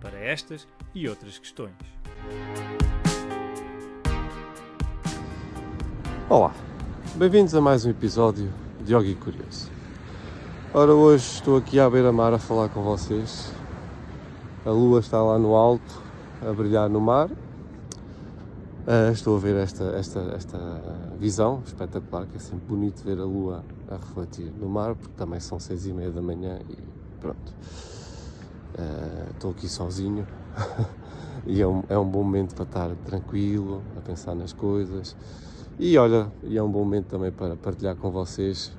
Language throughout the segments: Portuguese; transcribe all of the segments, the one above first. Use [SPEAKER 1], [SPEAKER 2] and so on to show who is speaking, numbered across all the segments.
[SPEAKER 1] para estas e outras questões.
[SPEAKER 2] Olá, bem-vindos a mais um episódio de Yogi Curioso. Ora, hoje estou aqui à beira-mar a falar com vocês. A lua está lá no alto, a brilhar no mar. Uh, estou a ver esta, esta, esta visão espetacular, que é sempre bonito ver a lua a refletir no mar, porque também são seis e meia da manhã e pronto. Uh, estou aqui sozinho e é um, é um bom momento para estar tranquilo, a pensar nas coisas. E olha, e é um bom momento também para partilhar com vocês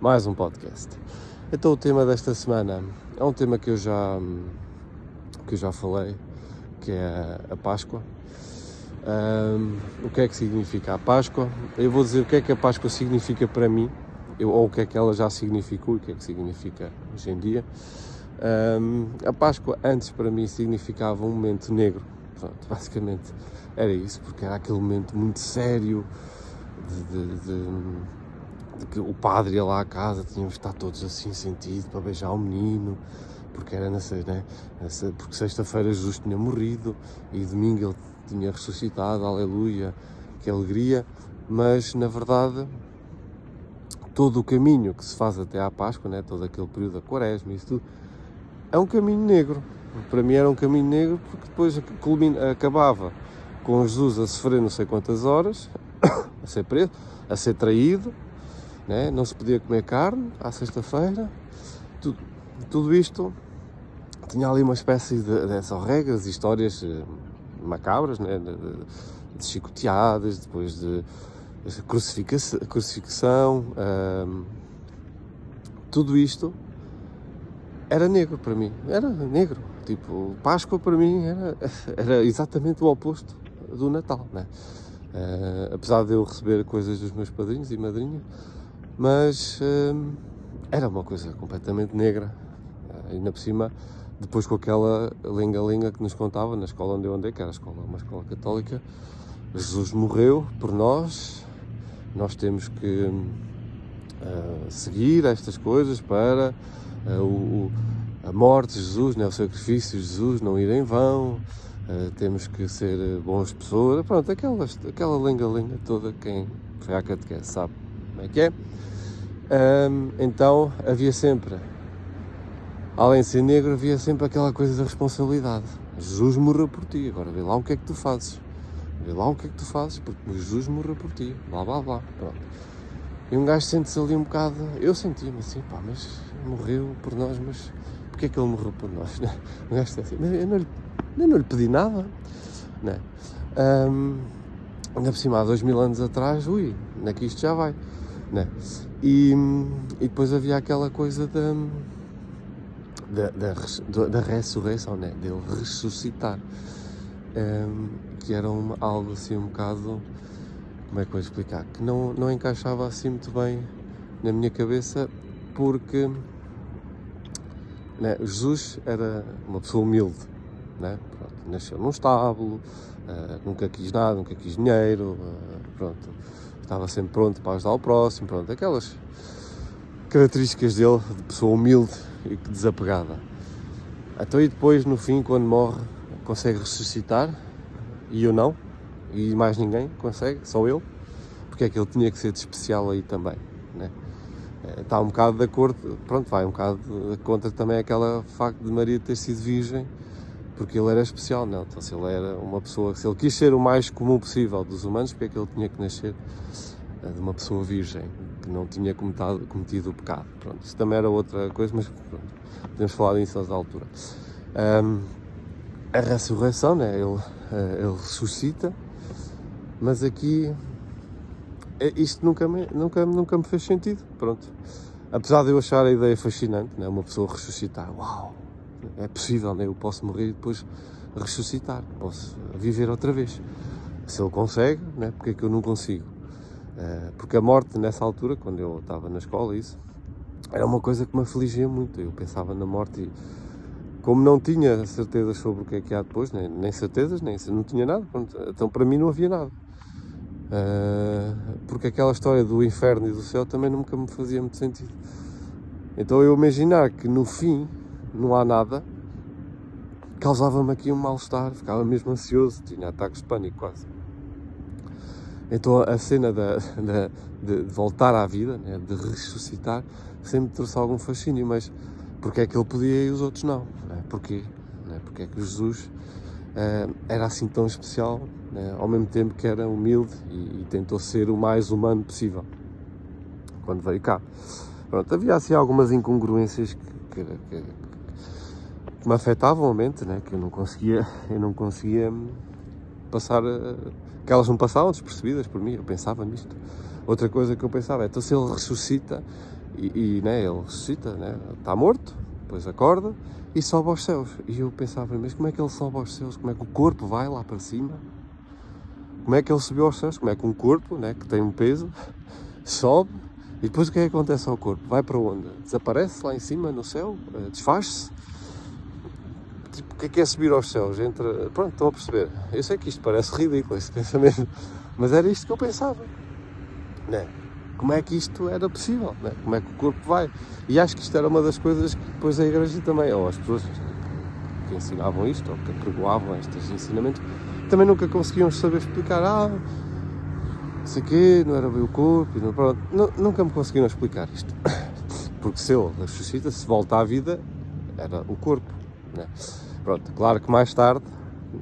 [SPEAKER 2] mais um podcast. Então o tema desta semana é um tema que eu já que eu já falei, que é a Páscoa. Um, o que é que significa a Páscoa? Eu vou dizer o que é que a Páscoa significa para mim, eu, ou o que é que ela já significou e o que é que significa hoje em dia. Um, a Páscoa antes para mim significava um momento negro, Pronto, basicamente era isso, porque era aquele momento muito sério de, de, de, de que o padre ia lá à casa, tínhamos de estar todos assim sentidos para beijar o menino, porque era nessa, né? Porque sexta-feira Jesus tinha morrido e domingo ele tinha ressuscitado, aleluia, que alegria, mas na verdade todo o caminho que se faz até à Páscoa, né? todo aquele período da quaresma, isso tudo, é um caminho negro. Para mim era um caminho negro porque depois culmina, acabava com Jesus a sofrer não sei quantas horas, a ser preso, a ser traído, né? não se podia comer carne à sexta-feira. Tudo, tudo isto tinha ali uma espécie de, dessas regras, histórias eh, macabras, né? de, de, de chicoteadas, depois de crucificação, hum, tudo isto era negro para mim, era negro. Tipo, Páscoa para mim era, era exatamente o oposto do Natal, né? Uh, apesar de eu receber coisas dos meus padrinhos e madrinhas, mas uh, era uma coisa completamente negra. Uh, ainda por cima, depois com aquela lenga-lenga que nos contava na escola onde eu andei, que era escola, uma escola católica, Jesus morreu por nós, nós temos que seguir estas coisas para o, a morte de Jesus, né, o sacrifício de Jesus não ir em vão, uh, temos que ser boas pessoas, pronto, aquela, aquela lenga-lenga toda, quem foi à catequese sabe como é que é. Um, então havia sempre, além de ser negro, havia sempre aquela coisa da responsabilidade. Jesus morreu por ti, agora vê lá o que é que tu fazes. Vê lá o que é que tu fazes, porque Jesus morreu por ti, blá blá blá. Pronto. E um gajo sente-se ali um bocado. Eu senti-me assim, pá, mas morreu por nós, mas porque é que ele morreu por nós? Né? Um gajo assim, eu não lhe, eu não lhe pedi nada, né? Um, ainda por cima, há dois mil anos atrás, ui, onde é que isto já vai? Né? E, e depois havia aquela coisa da, da, da, da ressurreição, né? dele ressuscitar, um, que era uma, algo assim um bocado como é que vou explicar? Que não, não encaixava assim muito bem na minha cabeça porque né, Jesus era uma pessoa humilde, né? pronto, nasceu num estábulo, uh, nunca quis nada, nunca quis dinheiro, uh, pronto, estava sempre pronto para ajudar o próximo, pronto, aquelas características dele de pessoa humilde e desapegada. Então e depois no fim, quando morre, consegue ressuscitar e eu não e mais ninguém consegue, só eu, porque é que ele tinha que ser de especial aí também, né? Está um bocado de acordo, pronto, vai um bocado contra também aquela facto de Maria ter sido virgem, porque ele era especial, não? Então, se ele era uma pessoa, se ele quis ser o mais comum possível dos humanos, porque é que ele tinha que nascer eh, de uma pessoa virgem, que não tinha cometido, cometido o pecado? Pronto, isso também era outra coisa, mas pronto, podemos falar disso a altura. Um, a ressurreição, né? ele, eh, ele ressuscita, mas aqui é, isto nunca me, nunca, nunca me fez sentido. Pronto. Apesar de eu achar a ideia fascinante, né? uma pessoa ressuscitar, uau, é possível, né? eu posso morrer e depois ressuscitar, posso viver outra vez. Se ele consegue, né? porque é que eu não consigo? Uh, porque a morte nessa altura, quando eu estava na escola, isso era uma coisa que me afligia muito. Eu pensava na morte e, como não tinha certezas sobre o que é que há depois, nem, nem certezas, nem não tinha nada, pronto, então para mim não havia nada. Uh, porque aquela história do inferno e do céu também nunca me fazia muito sentido. Então eu imaginar que no fim não há nada causava-me aqui um mal-estar, ficava mesmo ansioso, tinha ataques de pânico quase. Então a cena da, da de, voltar à vida, né, de ressuscitar, sempre trouxe algum fascínio, mas porque é que ele podia e os outros não? Né? Porquê? Né? Porque é que Jesus era assim tão especial, né? ao mesmo tempo que era humilde e, e, tentou ser o mais humano possível quando veio cá. Pronto, havia assim algumas incongruências que, que, que, que me afetavam a mente, né? que eu não conseguia, eu não conseguia passar, que elas não passavam despercebidas por mim, eu pensava nisto. Outra coisa que eu pensava é, então se ele ressuscita, e, e né, ele ressuscita, né, está morto, depois acorda e sobe aos céus. E eu pensava, mas como é que ele sobe aos céus? Como é que o corpo vai lá para cima? Como é que ele subiu aos céus? Como é que um corpo, né, que tem um peso, sobe e depois o que é que acontece ao corpo? Vai para onde? Desaparece lá em cima no céu? Eh, desfaz-se? Tipo, o que é que é subir aos céus? Entra... Pronto, estão a perceber. Eu sei que isto parece ridículo, esse pensamento, mas era isto que eu pensava. Né? Como é que isto era possível? Né? Como é que o corpo vai? E acho que isto era uma das coisas que depois a igreja também, ou as pessoas que ensinavam isto, ou que pregoavam estes ensinamentos, também nunca conseguiam saber explicar. Ah, não sei quê, não era bem o corpo, não, pronto, nunca me conseguiram explicar isto. Porque se eu ressuscita, se volta à vida, era o corpo. Né? Pronto, claro que mais tarde,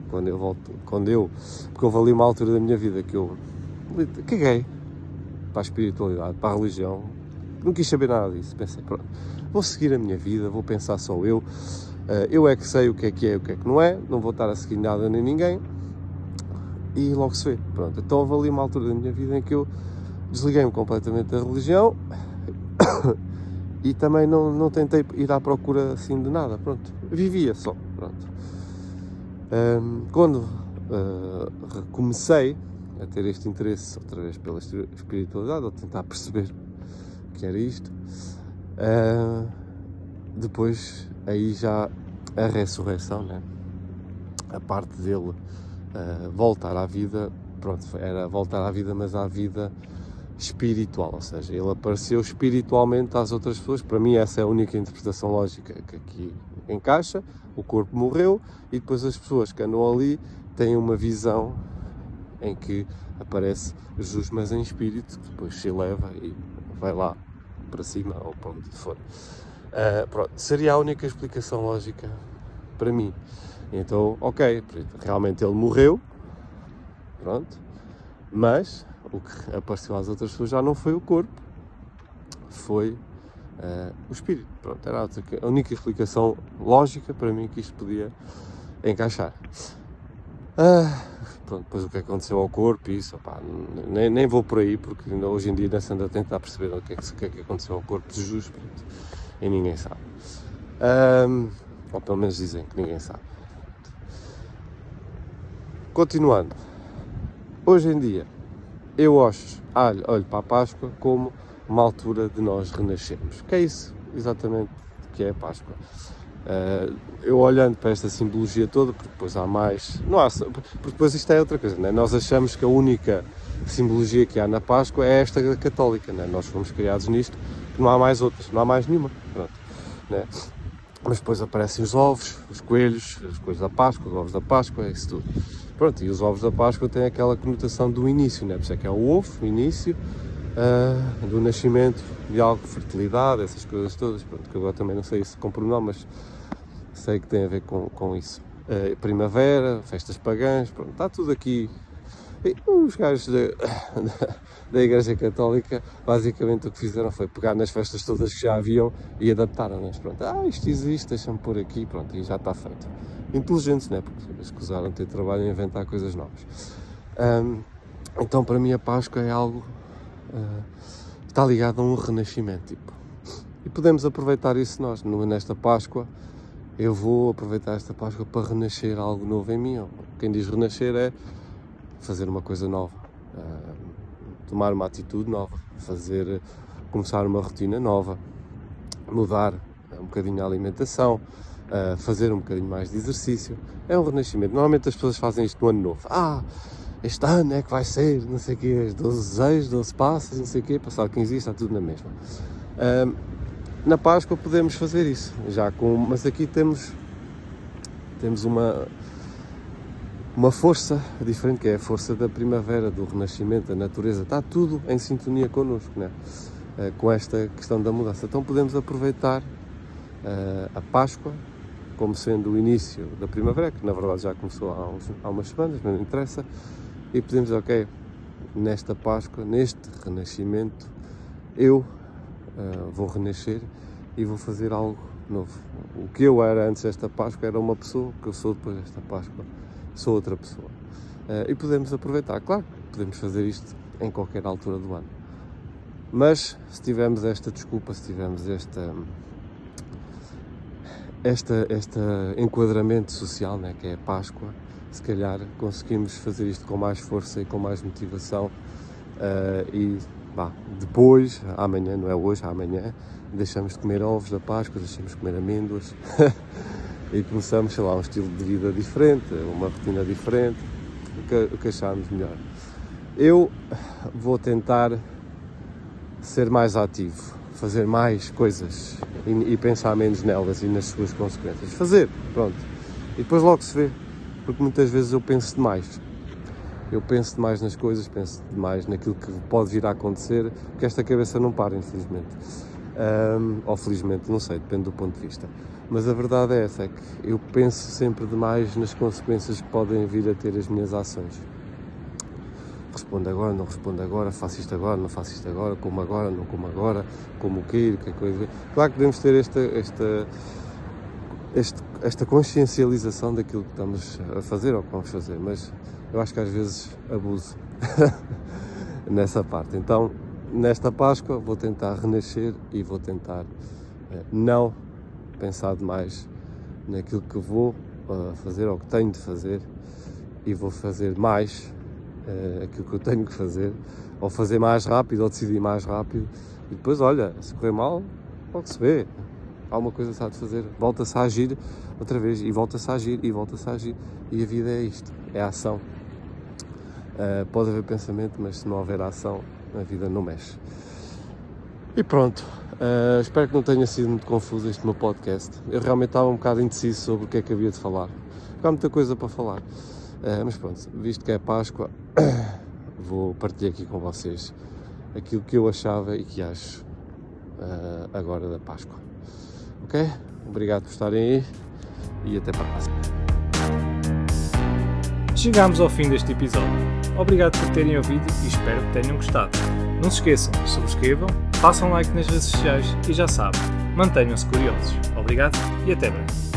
[SPEAKER 2] quando eu volto, quando eu, porque houve ali uma altura da minha vida que eu caguei para a espiritualidade, para a religião, não quis saber nada disso. Pensei, pronto, vou seguir a minha vida, vou pensar só eu, eh, eu é que sei o que é que é e o que é que não é, não vou estar a seguir nada nem ninguém, e logo se vê. Pronto, então houve ali uma altura da minha vida em que eu desliguei-me completamente da religião e também não, não tentei ir à procura assim de nada. Pronto, vivia só. Pronto. Quando uh, comecei a ter este interesse outra vez pela espiritualidade, ou tentar perceber o que era isto, uh, depois aí já a ressurreição, né? a parte dele uh, voltar à vida, pronto, era voltar à vida, mas à vida espiritual, ou seja, ele apareceu espiritualmente às outras pessoas. Para mim, essa é a única interpretação lógica que aqui encaixa. O corpo morreu e depois as pessoas que andam ali têm uma visão em que aparece Jesus, mas em espírito, que depois se eleva e vai lá para cima ou para onde for. Uh, pronto, seria a única explicação lógica para mim. Então, ok, realmente ele morreu, pronto, mas o que apareceu às outras pessoas já não foi o corpo, foi uh, o espírito. Pronto, era a única explicação lógica para mim que isto podia encaixar. Uh, pronto, depois o que aconteceu ao corpo e isso, opá, nem, nem vou por aí porque hoje em dia ainda se anda a tentar perceber o que é que, é que aconteceu ao corpo de Jesus pronto, e ninguém sabe. Ou pelo menos dizem que ninguém sabe. Continuando, hoje em dia eu olho, olho para a Páscoa como uma altura de nós renascermos. Que é isso exatamente que é a Páscoa? Uh, eu olhando para esta simbologia toda, porque depois há mais. Não há, porque depois isto é outra coisa, né? nós achamos que a única simbologia que há na Páscoa é esta católica, né? nós fomos criados nisto, não há mais outras, não há mais nenhuma. Pronto, né? Mas depois aparecem os ovos, os coelhos, as coisas da Páscoa, os ovos da Páscoa, é isso tudo. Pronto, e os ovos da Páscoa têm aquela conotação do início, né? por isso é que é o ovo, o início, uh, do nascimento de algo, fertilidade, essas coisas todas. Pronto, que agora também não sei se compro não, mas sei que tem a ver com, com isso. Uh, primavera, festas pagãs, pronto, está tudo aqui e os gajos da, da, da, Igreja Católica basicamente o que fizeram foi pegar nas festas todas que já haviam e adaptaram-nas. Pronto, ah, isto existe, deixa-me pôr aqui, pronto, e já está feito. Inteligentes, né? Porque escusaram ter trabalho em inventar coisas novas. Um, então, para mim, a Páscoa é algo. Uh, está ligado a um renascimento, tipo. E podemos aproveitar isso nós, nesta Páscoa, eu vou aproveitar esta Páscoa para renascer algo novo em mim. Quem diz renascer é fazer uma coisa nova, uh, tomar uma atitude nova, fazer, começar uma rotina nova, mudar um bocadinho a alimentação, fazer um bocadinho mais de exercício. É um renascimento. Normalmente as pessoas fazem isto no ano novo. Ah, este ano é que vai ser, não sei o quê, as 12 desejos, 12 passos, não sei o quê, passado 15 dias está tudo na mesma. Uh, na Páscoa podemos fazer isso, já com, mas aqui temos, temos uma, uma força diferente, que é a força da primavera, do renascimento, da natureza, está tudo em sintonia connosco, né? Uh, com esta questão da mudança. Então podemos aproveitar uh, a Páscoa como sendo o início da primavera, que na verdade já começou há, uns, há umas semanas, mas não interessa, e dizer, ok, nesta Páscoa, neste renascimento, eu uh, vou renascer e vou fazer algo novo. O que eu era antes desta Páscoa era uma pessoa, o que eu sou depois desta Páscoa sou outra pessoa. Uh, e podemos aproveitar, claro, podemos fazer isto em qualquer altura do ano. Mas se tivermos esta desculpa, se tivermos esta esta, este enquadramento social, né, que é a Páscoa, se calhar conseguimos fazer isto com mais força e com mais motivação uh, e bah, depois, amanhã, não é hoje, amanhã, deixamos de comer ovos da Páscoa, deixamos de comer amêndoas e começamos, sei lá, um estilo de vida diferente, uma rotina diferente, o que, o que acharmos melhor. Eu vou tentar ser mais ativo, fazer mais coisas e, e, pensar menos nelas e nas suas consequências. Fazer, pronto. E depois logo se vê. Porque muitas vezes eu penso demais. Eu penso demais nas coisas, penso demais naquilo que pode vir a acontecer, porque esta cabeça não para, infelizmente. Um, ou felizmente, não sei, depende do ponto de vista. Mas a verdade é essa, é que eu penso sempre demais nas consequências que podem vir a ter as minhas ações respondo agora, não respondo agora, faço isto agora, não faço isto agora, como agora, não como agora, como o quê, que coisa. Claro que devemos ter esta, esta, esta, esta consciencialização daquilo que estamos a fazer ou que vamos fazer, mas eu acho que às vezes abuso nessa parte. Então, nesta Páscoa, vou tentar renascer e vou tentar eh, não pensar demais naquilo que vou uh, fazer ou que tenho de fazer e vou fazer mais uh, aquilo que eu tenho que fazer, ou fazer mais rápido, ou decidir mais rápido, e depois, olha, se correr mal, logo se vê. Há uma coisa se há de fazer, volta-se a agir outra vez, e volta-se a agir, e volta-se a agir, e a vida é isto, é a ação. Uh, pode haver pensamento, mas se não houver ação, a vida não mexe. E pronto, uh, espero que não tenha sido muito confuso este meu podcast. Eu realmente estava um bocado indeciso sobre o que é que havia de falar. Há muita coisa para falar. Uh, mas pronto, visto que é Páscoa, vou partilhar aqui com vocês aquilo que eu achava e que acho uh, agora da Páscoa. Ok? Obrigado por estarem aí e até para a próxima.
[SPEAKER 1] Chegamos ao fim deste episódio. Obrigado por terem ouvido e espero que tenham gostado. Não se esqueçam, subscrevam, façam like nas redes sociais e já sabem, mantenham-se curiosos. Obrigado e até breve.